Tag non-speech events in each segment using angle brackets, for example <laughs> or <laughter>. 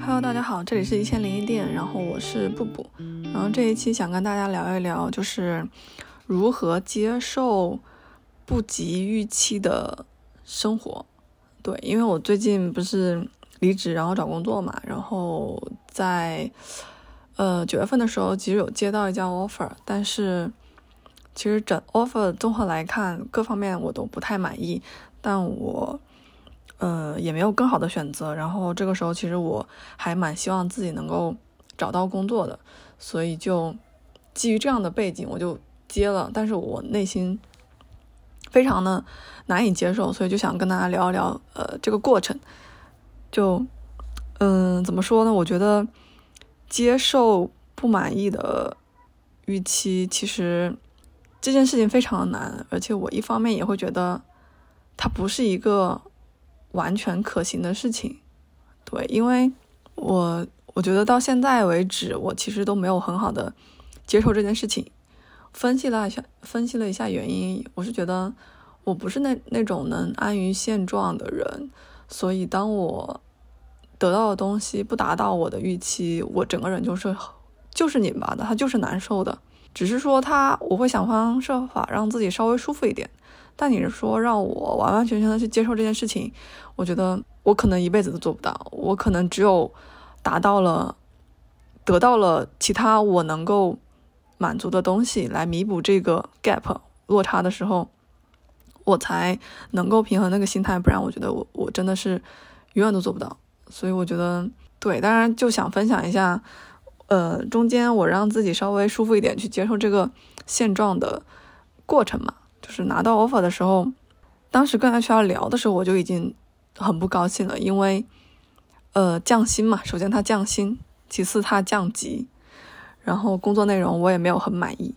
Hello，大家好，这里是一千零一店，然后我是布布，然后这一期想跟大家聊一聊，就是如何接受不及预期的生活。对，因为我最近不是离职，然后找工作嘛，然后在呃九月份的时候，其实有接到一家 offer，但是其实整 offer 综合来看，各方面我都不太满意，但我。呃，也没有更好的选择。然后这个时候，其实我还蛮希望自己能够找到工作的，所以就基于这样的背景，我就接了。但是我内心非常的难以接受，所以就想跟大家聊一聊，呃，这个过程。就，嗯，怎么说呢？我觉得接受不满意的预期，其实这件事情非常的难，而且我一方面也会觉得它不是一个。完全可行的事情，对，因为我我觉得到现在为止，我其实都没有很好的接受这件事情。分析了一下，分析了一下原因，我是觉得我不是那那种能安于现状的人，所以当我得到的东西不达到我的预期，我整个人就是就是拧巴的，他就是难受的。只是说他，我会想方设法让自己稍微舒服一点。但你是说让我完完全全的去接受这件事情，我觉得我可能一辈子都做不到。我可能只有达到了、得到了其他我能够满足的东西来弥补这个 gap 落差的时候，我才能够平衡那个心态。不然，我觉得我我真的是永远都做不到。所以我觉得对，当然就想分享一下，呃，中间我让自己稍微舒服一点去接受这个现状的过程嘛。就是拿到 offer 的时候，当时跟 HR 聊的时候，我就已经很不高兴了，因为，呃，降薪嘛，首先他降薪，其次他降级，然后工作内容我也没有很满意，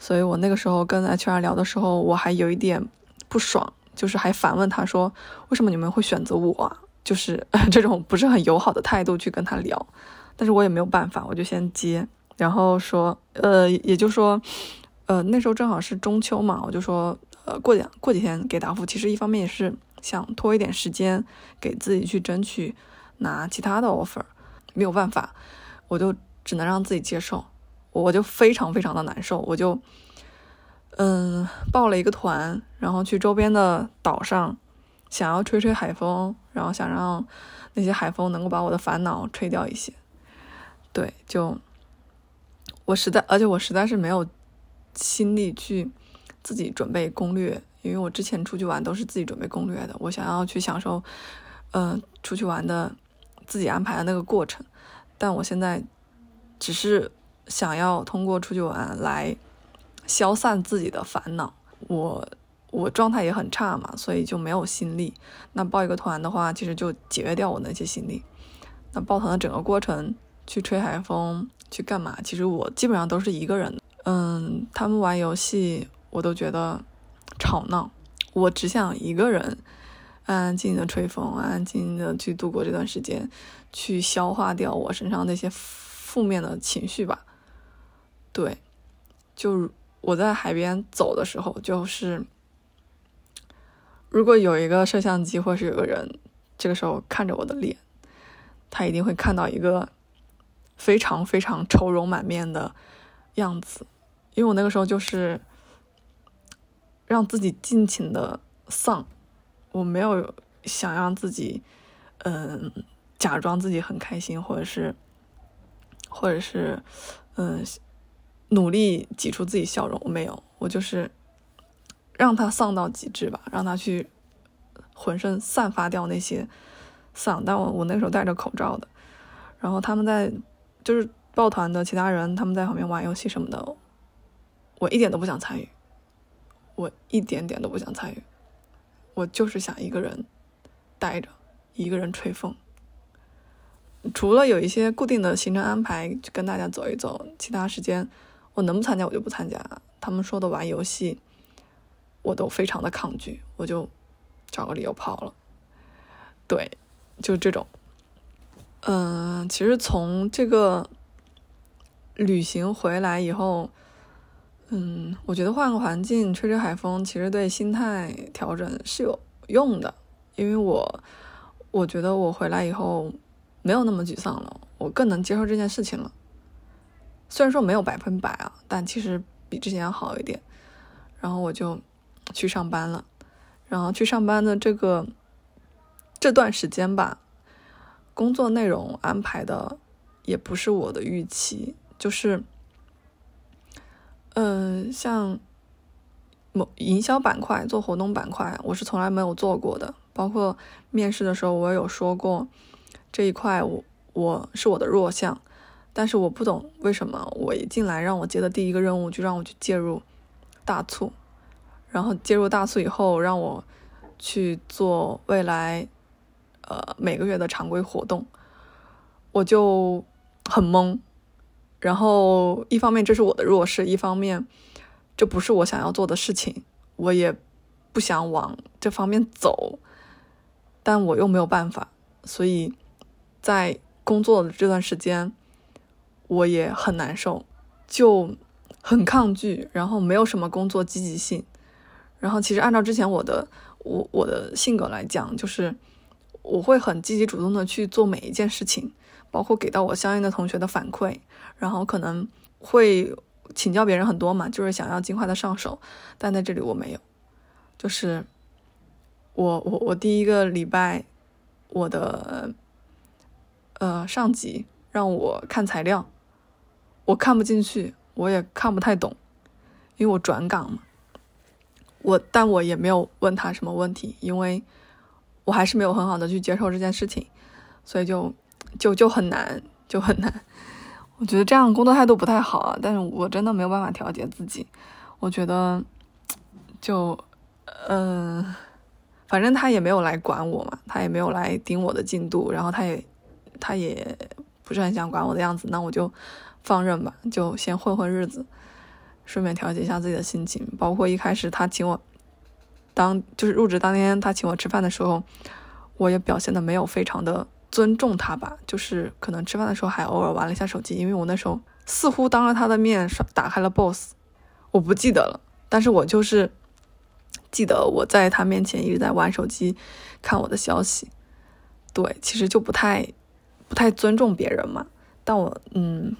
所以我那个时候跟 HR 聊的时候，我还有一点不爽，就是还反问他说，为什么你们会选择我？就是 <laughs> 这种不是很友好的态度去跟他聊，但是我也没有办法，我就先接，然后说，呃，也就说。呃，那时候正好是中秋嘛，我就说，呃，过两过几天给答复。其实一方面也是想拖一点时间，给自己去争取拿其他的 offer。没有办法，我就只能让自己接受。我就非常非常的难受，我就嗯报了一个团，然后去周边的岛上，想要吹吹海风，然后想让那些海风能够把我的烦恼吹掉一些。对，就我实在，而且我实在是没有。心力去自己准备攻略，因为我之前出去玩都是自己准备攻略的。我想要去享受，呃，出去玩的自己安排的那个过程。但我现在只是想要通过出去玩来消散自己的烦恼。我我状态也很差嘛，所以就没有心力。那报一个团的话，其实就节约掉我那些心力。那报团的整个过程，去吹海风，去干嘛？其实我基本上都是一个人的。嗯，他们玩游戏，我都觉得吵闹。我只想一个人安安静静的吹风，安安静静的去度过这段时间，去消化掉我身上那些负面的情绪吧。对，就我在海边走的时候，就是如果有一个摄像机，或是有个人这个时候看着我的脸，他一定会看到一个非常非常愁容满面的样子。因为我那个时候就是让自己尽情的丧，我没有想让自己，嗯，假装自己很开心，或者是，或者是，嗯，努力挤出自己笑容，我没有，我就是让他丧到极致吧，让他去浑身散发掉那些丧。但我我那个时候戴着口罩的，然后他们在就是抱团的其他人，他们在旁边玩游戏什么的。我一点都不想参与，我一点点都不想参与，我就是想一个人待着，一个人吹风。除了有一些固定的行程安排，跟大家走一走，其他时间我能不参加我就不参加。他们说的玩游戏，我都非常的抗拒，我就找个理由跑了。对，就这种。嗯，其实从这个旅行回来以后。嗯，我觉得换个环境，吹吹海风，其实对心态调整是有用的。因为我，我觉得我回来以后，没有那么沮丧了，我更能接受这件事情了。虽然说没有百分百啊，但其实比之前要好一点。然后我就去上班了，然后去上班的这个这段时间吧，工作内容安排的也不是我的预期，就是，嗯，像某营销板块做活动板块，我是从来没有做过的。包括面试的时候，我有说过这一块，我我是我的弱项，但是我不懂为什么我一进来让我接的第一个任务就让我去介入大促，然后介入大促以后让我去做未来呃每个月的常规活动，我就很懵。然后一方面这是我的弱势，一方面这不是我想要做的事情，我也不想往这方面走。但我又没有办法，所以在工作的这段时间，我也很难受，就很抗拒，然后没有什么工作积极性。然后其实按照之前我的我我的性格来讲，就是我会很积极主动的去做每一件事情，包括给到我相应的同学的反馈，然后可能会请教别人很多嘛，就是想要尽快的上手。但在这里我没有，就是。我我我第一个礼拜，我的呃上级让我看材料，我看不进去，我也看不太懂，因为我转岗嘛。我但我也没有问他什么问题，因为我还是没有很好的去接受这件事情，所以就就就很难，就很难。我觉得这样工作态度不太好啊，但是我真的没有办法调节自己。我觉得就嗯。反正他也没有来管我嘛，他也没有来盯我的进度，然后他也，他也不是很想管我的样子，那我就放任吧，就先混混日子，顺便调节一下自己的心情。包括一开始他请我当就是入职当天他请我吃饭的时候，我也表现的没有非常的尊重他吧，就是可能吃饭的时候还偶尔玩了一下手机，因为我那时候似乎当着他的面刷打开了 Boss，我不记得了，但是我就是。记得我在他面前一直在玩手机，看我的消息，对，其实就不太不太尊重别人嘛。但我嗯，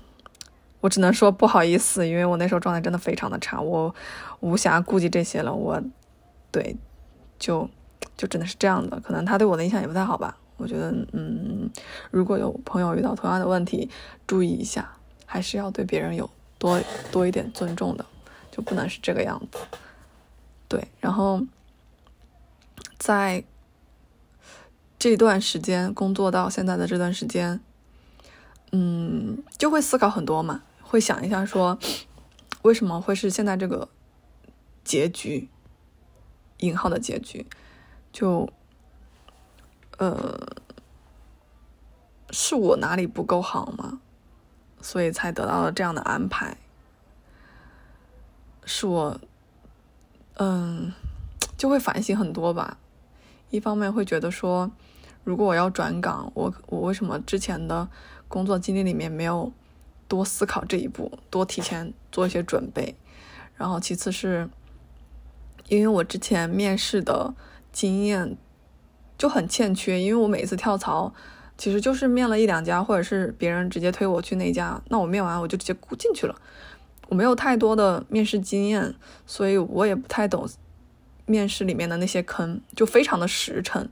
我只能说不好意思，因为我那时候状态真的非常的差，我无暇顾及这些了。我对，就就真的是这样的。可能他对我的印象也不太好吧。我觉得嗯，如果有朋友遇到同样的问题，注意一下，还是要对别人有多多一点尊重的，就不能是这个样子。对，然后在这段时间工作到现在的这段时间，嗯，就会思考很多嘛，会想一下说，为什么会是现在这个结局？引号的结局，就呃，是我哪里不够好吗？所以才得到了这样的安排？是我。嗯，就会反省很多吧。一方面会觉得说，如果我要转岗，我我为什么之前的工作经历里面没有多思考这一步，多提前做一些准备？然后其次是，因为我之前面试的经验就很欠缺，因为我每次跳槽其实就是面了一两家，或者是别人直接推我去那家，那我面完我就直接进去了。我没有太多的面试经验，所以我也不太懂面试里面的那些坑，就非常的实诚，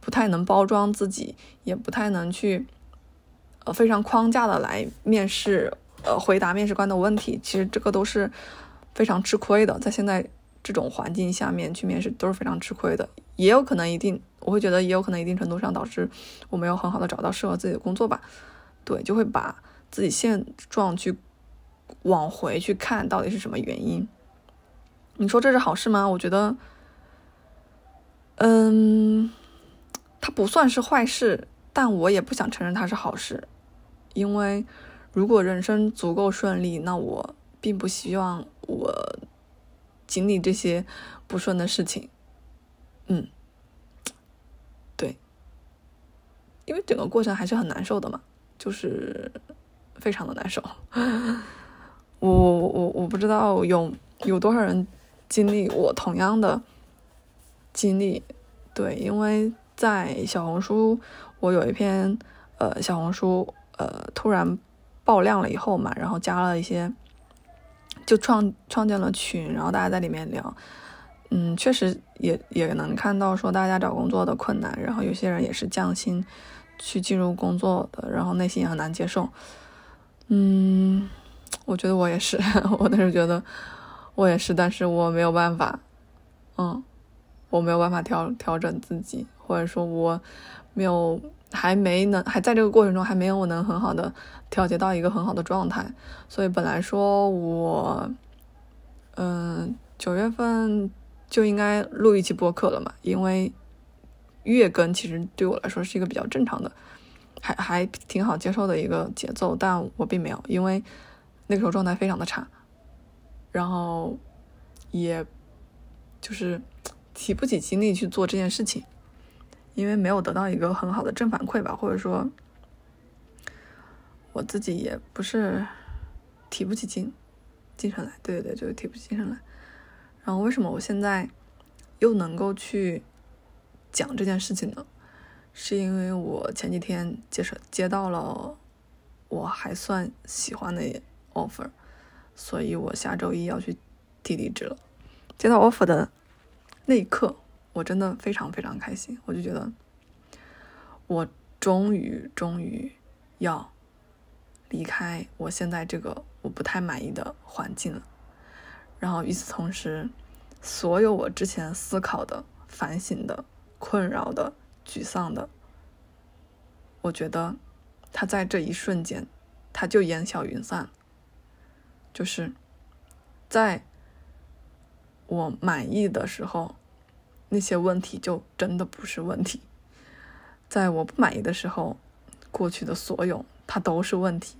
不太能包装自己，也不太能去呃非常框架的来面试，呃回答面试官的问题。其实这个都是非常吃亏的，在现在这种环境下面去面试都是非常吃亏的，也有可能一定，我会觉得也有可能一定程度上导致我没有很好的找到适合自己的工作吧。对，就会把自己现状去。往回去看到底是什么原因？你说这是好事吗？我觉得，嗯，它不算是坏事，但我也不想承认它是好事，因为如果人生足够顺利，那我并不希望我经历这些不顺的事情。嗯，对，因为整个过程还是很难受的嘛，就是非常的难受。<laughs> 我我我不知道有有多少人经历我同样的经历，对，因为在小红书我有一篇呃小红书呃突然爆量了以后嘛，然后加了一些，就创创建了群，然后大家在里面聊。嗯，确实也也能看到说大家找工作的困难，然后有些人也是降薪去进入工作的，然后内心也很难接受。嗯，我觉得我也是，<laughs> 我当时觉得我也是，但是我没有办法，嗯，我没有办法调调整自己，或者说我没有还没能还在这个过程中还没有能很好的调节到一个很好的状态，所以本来说我，嗯，九月份。就应该录一期播客了嘛，因为月更其实对我来说是一个比较正常的，还还挺好接受的一个节奏，但我并没有，因为那个时候状态非常的差，然后也就是提不起精力去做这件事情，因为没有得到一个很好的正反馈吧，或者说我自己也不是提不起精精神来，对对对，就是提不起精神来。然后为什么我现在又能够去讲这件事情呢？是因为我前几天接受接到了我还算喜欢的 offer，所以我下周一要去提离职了。接到 offer 的那一刻，我真的非常非常开心，我就觉得我终于终于要离开我现在这个我不太满意的环境了。然后与此同时，所有我之前思考的、反省的、困扰的、沮丧的，我觉得它在这一瞬间，它就烟消云散。就是在我满意的时候，那些问题就真的不是问题；在我不满意的时候，过去的所有它都是问题。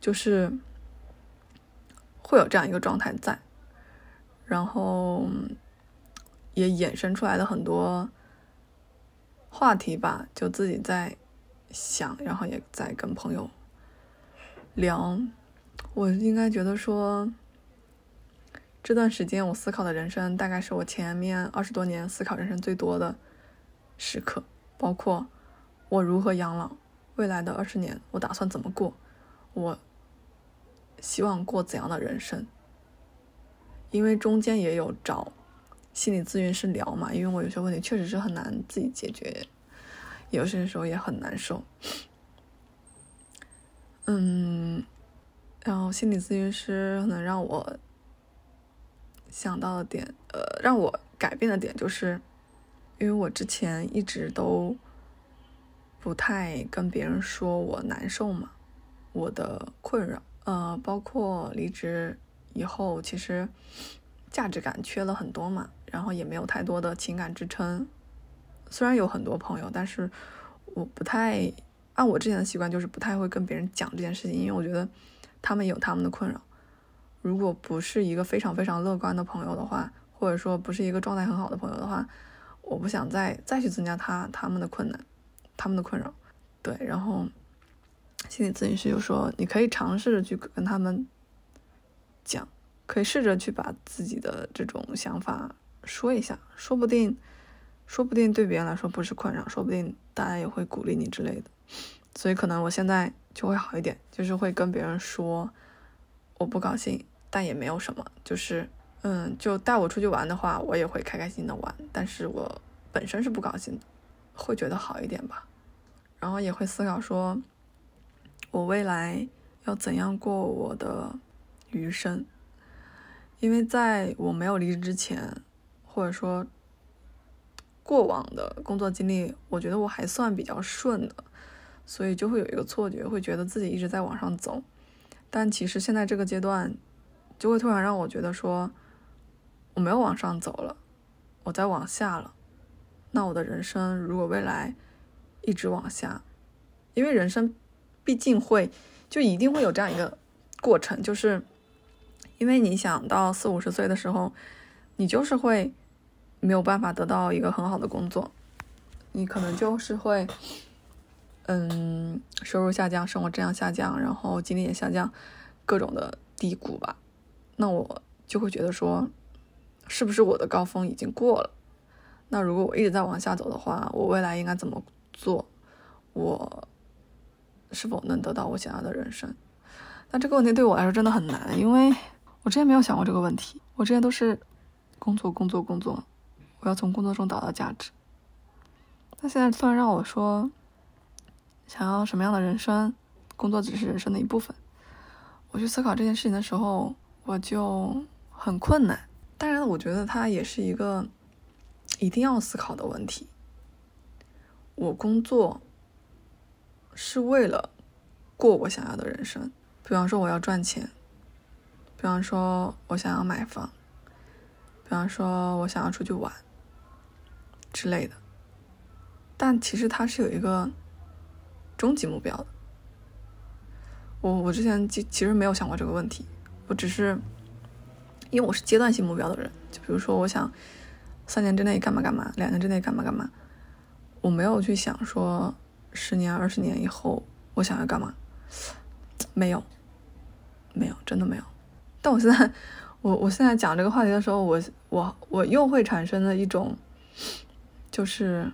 就是。会有这样一个状态在，然后也衍生出来的很多话题吧，就自己在想，然后也在跟朋友聊。我应该觉得说，这段时间我思考的人生，大概是我前面二十多年思考人生最多的时刻，包括我如何养老，未来的二十年我打算怎么过，我。希望过怎样的人生？因为中间也有找心理咨询师聊嘛，因为我有些问题确实是很难自己解决，有些时候也很难受。嗯，然后心理咨询师能让我想到的点，呃，让我改变的点，就是因为我之前一直都不太跟别人说我难受嘛，我的困扰。呃，包括离职以后，其实价值感缺了很多嘛，然后也没有太多的情感支撑。虽然有很多朋友，但是我不太按我之前的习惯，就是不太会跟别人讲这件事情，因为我觉得他们有他们的困扰。如果不是一个非常非常乐观的朋友的话，或者说不是一个状态很好的朋友的话，我不想再再去增加他他们的困难，他们的困扰。对，然后。心理咨询师就说：“你可以尝试着去跟他们讲，可以试着去把自己的这种想法说一下，说不定，说不定对别人来说不是困扰，说不定大家也会鼓励你之类的。所以可能我现在就会好一点，就是会跟别人说我不高兴，但也没有什么，就是嗯，就带我出去玩的话，我也会开开心的玩，但是我本身是不高兴的，会觉得好一点吧。然后也会思考说。”我未来要怎样过我的余生？因为在我没有离职之前，或者说过往的工作经历，我觉得我还算比较顺的，所以就会有一个错觉，会觉得自己一直在往上走。但其实现在这个阶段，就会突然让我觉得说，我没有往上走了，我在往下了。那我的人生如果未来一直往下，因为人生。毕竟会，就一定会有这样一个过程，就是因为你想到四五十岁的时候，你就是会没有办法得到一个很好的工作，你可能就是会，嗯，收入下降，生活质量下降，然后精力也下降，各种的低谷吧。那我就会觉得说，是不是我的高峰已经过了？那如果我一直在往下走的话，我未来应该怎么做？我。是否能得到我想要的人生？但这个问题对我来说真的很难，因为我之前没有想过这个问题。我之前都是工作、工作、工作，我要从工作中找到价值。那现在突然让我说想要什么样的人生，工作只是人生的一部分。我去思考这件事情的时候，我就很困难。当然，我觉得它也是一个一定要思考的问题。我工作是为了过我想要的人生，比方说我要赚钱，比方说我想要买房，比方说我想要出去玩之类的。但其实它是有一个终极目标的。我我之前其其实没有想过这个问题，我只是因为我是阶段性目标的人，就比如说我想三年之内干嘛干嘛，两年之内干嘛干嘛。我没有去想说十年、二十年以后我想要干嘛，没有，没有，真的没有。但我现在，我我现在讲这个话题的时候，我我我又会产生了一种，就是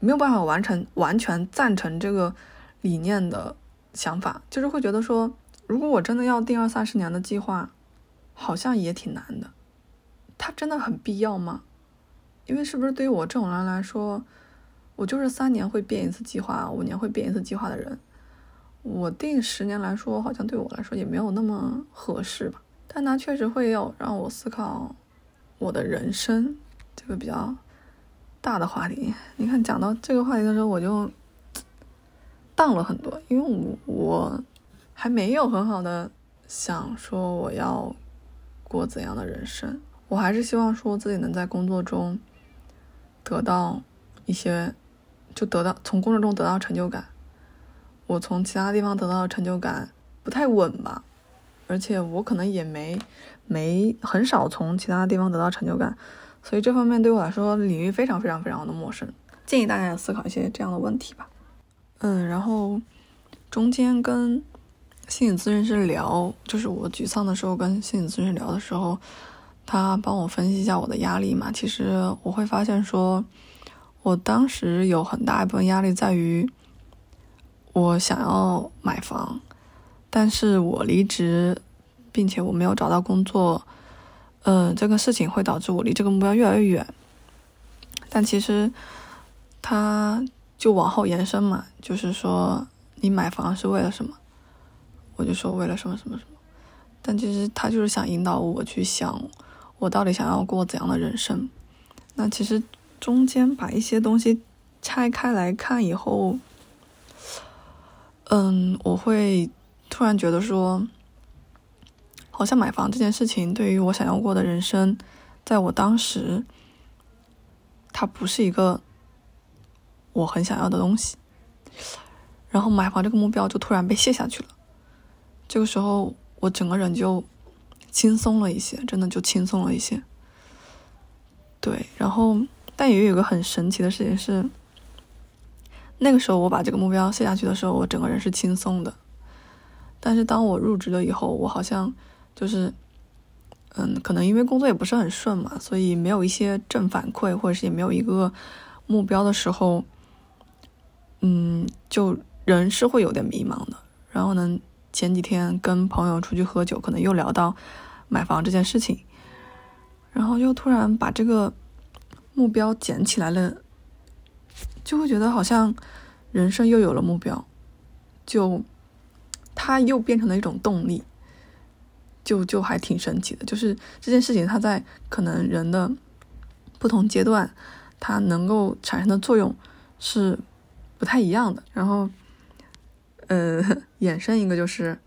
没有办法完成完全赞成这个理念的想法，就是会觉得说，如果我真的要定二三十年的计划，好像也挺难的。它真的很必要吗？因为是不是对于我这种人来说，我就是三年会变一次计划，五年会变一次计划的人。我定十年来说，好像对我来说也没有那么合适吧。但它确实会要让我思考我的人生这个比较大的话题。你看，讲到这个话题的时候，我就荡了很多，因为我我还没有很好的想说我要过怎样的人生。我还是希望说自己能在工作中。得到一些，就得到从工作中得到成就感。我从其他地方得到的成就感不太稳吧，而且我可能也没没很少从其他地方得到成就感，所以这方面对我来说领域非常非常非常的陌生。建议大家思考一些这样的问题吧。嗯，然后中间跟心理咨询师聊，就是我沮丧的时候跟心理咨询师聊的时候。他帮我分析一下我的压力嘛，其实我会发现说，我当时有很大一部分压力在于，我想要买房，但是我离职，并且我没有找到工作，嗯，这个事情会导致我离这个目标越来越远。但其实，他就往后延伸嘛，就是说你买房是为了什么？我就说为了什么什么什么，但其实他就是想引导我去想。我到底想要过怎样的人生？那其实中间把一些东西拆开来看以后，嗯，我会突然觉得说，好像买房这件事情对于我想要过的人生，在我当时，它不是一个我很想要的东西。然后买房这个目标就突然被卸下去了。这个时候，我整个人就。轻松了一些，真的就轻松了一些。对，然后但也有一个很神奇的事情是，那个时候我把这个目标卸下去的时候，我整个人是轻松的。但是当我入职了以后，我好像就是，嗯，可能因为工作也不是很顺嘛，所以没有一些正反馈，或者是也没有一个目标的时候，嗯，就人是会有点迷茫的。然后呢？前几天跟朋友出去喝酒，可能又聊到买房这件事情，然后又突然把这个目标捡起来了，就会觉得好像人生又有了目标，就它又变成了一种动力，就就还挺神奇的。就是这件事情，它在可能人的不同阶段，它能够产生的作用是不太一样的。然后。呃，<laughs> 衍生一个就是，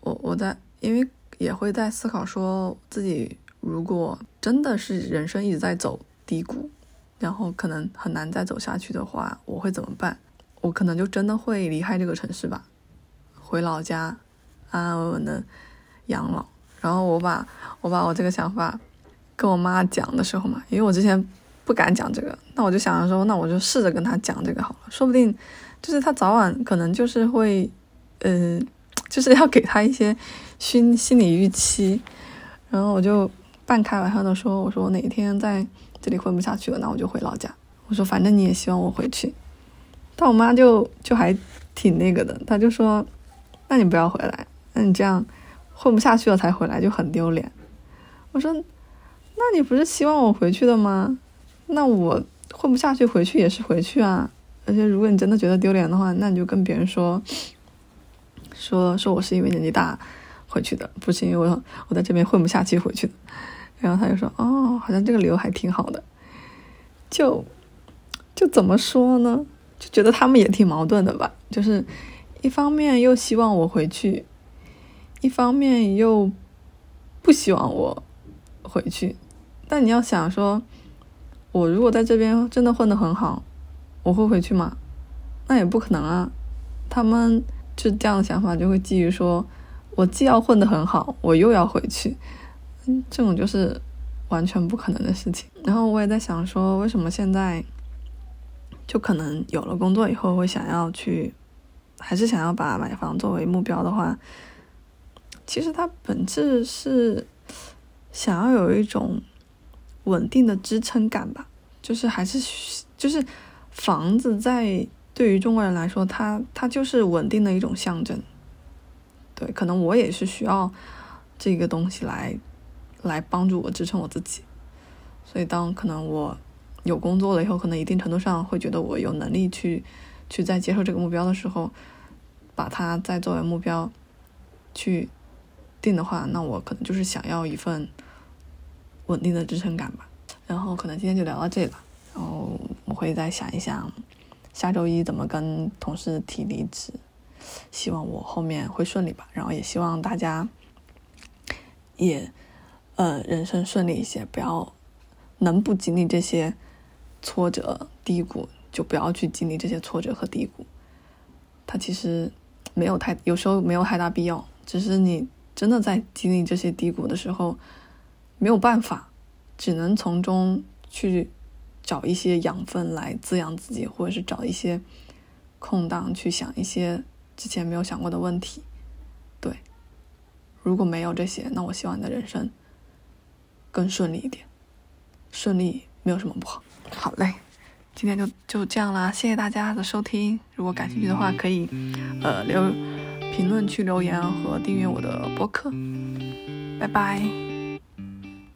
我我在因为也会在思考，说自己如果真的是人生一直在走低谷，然后可能很难再走下去的话，我会怎么办？我可能就真的会离开这个城市吧，回老家安安稳稳的养老。然后我把我把我这个想法跟我妈讲的时候嘛，因为我之前不敢讲这个，那我就想着说，那我就试着跟她讲这个好了，说不定。就是他早晚可能就是会，呃，<tsk> 就是要给他一些心心理预期，然后我就半开玩笑的说：“我说我哪天在这里混不下去了，那我就回老家。我说反正你也希望我回去，但我妈就就还挺那个的，她就说：“那你不要回来，那你这样混不下去了才回来就很丢脸。”我说：“那你不是希望我回去的吗？那我混不下去回去也是回去啊。而且如果你真的觉得丢脸的话，那你就跟别人说，说说我是因为年纪大回去的，不是因为我我在这边混不下去回去的。”然后他就说：“哦，好像这个理由还挺好的。”就就怎么说呢？就觉得他们也挺矛盾的吧。就是一方面又希望我回去，一方面又不希望我回去。但你要想说，我如果在这边真的混得很好，我会回去吗？那也不可能啊。他们就这样的想法就会基于说，我既要混得很好，我又要回去。这种就是完全不可能的事情。然后我也在想说，为什么现在就可能有了工作以后，会想要去，还是想要把买房作为目标的话，其实它本质是想要有一种稳定的支撑感吧。就是还是就是房子在对于中国人来说，它它就是稳定的一种象征。对，可能我也是需要这个东西来。来帮助我支撑我自己，所以当可能我有工作了以后，可能一定程度上会觉得我有能力去去再接受这个目标的时候，把它再作为目标去定的话，那我可能就是想要一份稳定的支撑感吧。然后可能今天就聊到这里了，然后我会再想一想下周一怎么跟同事提离职，希望我后面会顺利吧。然后也希望大家也。呃，人生顺利一些，不要能不经历这些挫折低谷，就不要去经历这些挫折和低谷。它其实没有太，有时候没有太大必要。只是你真的在经历这些低谷的时候，没有办法，只能从中去找一些养分来滋养自己，或者是找一些空档去想一些之前没有想过的问题。对，如果没有这些，那我希望你的人生。更顺利一点，顺利没有什么不好。好嘞，今天就就这样啦，谢谢大家的收听。如果感兴趣的话，可以呃留评论区留言和订阅我的播客。拜拜。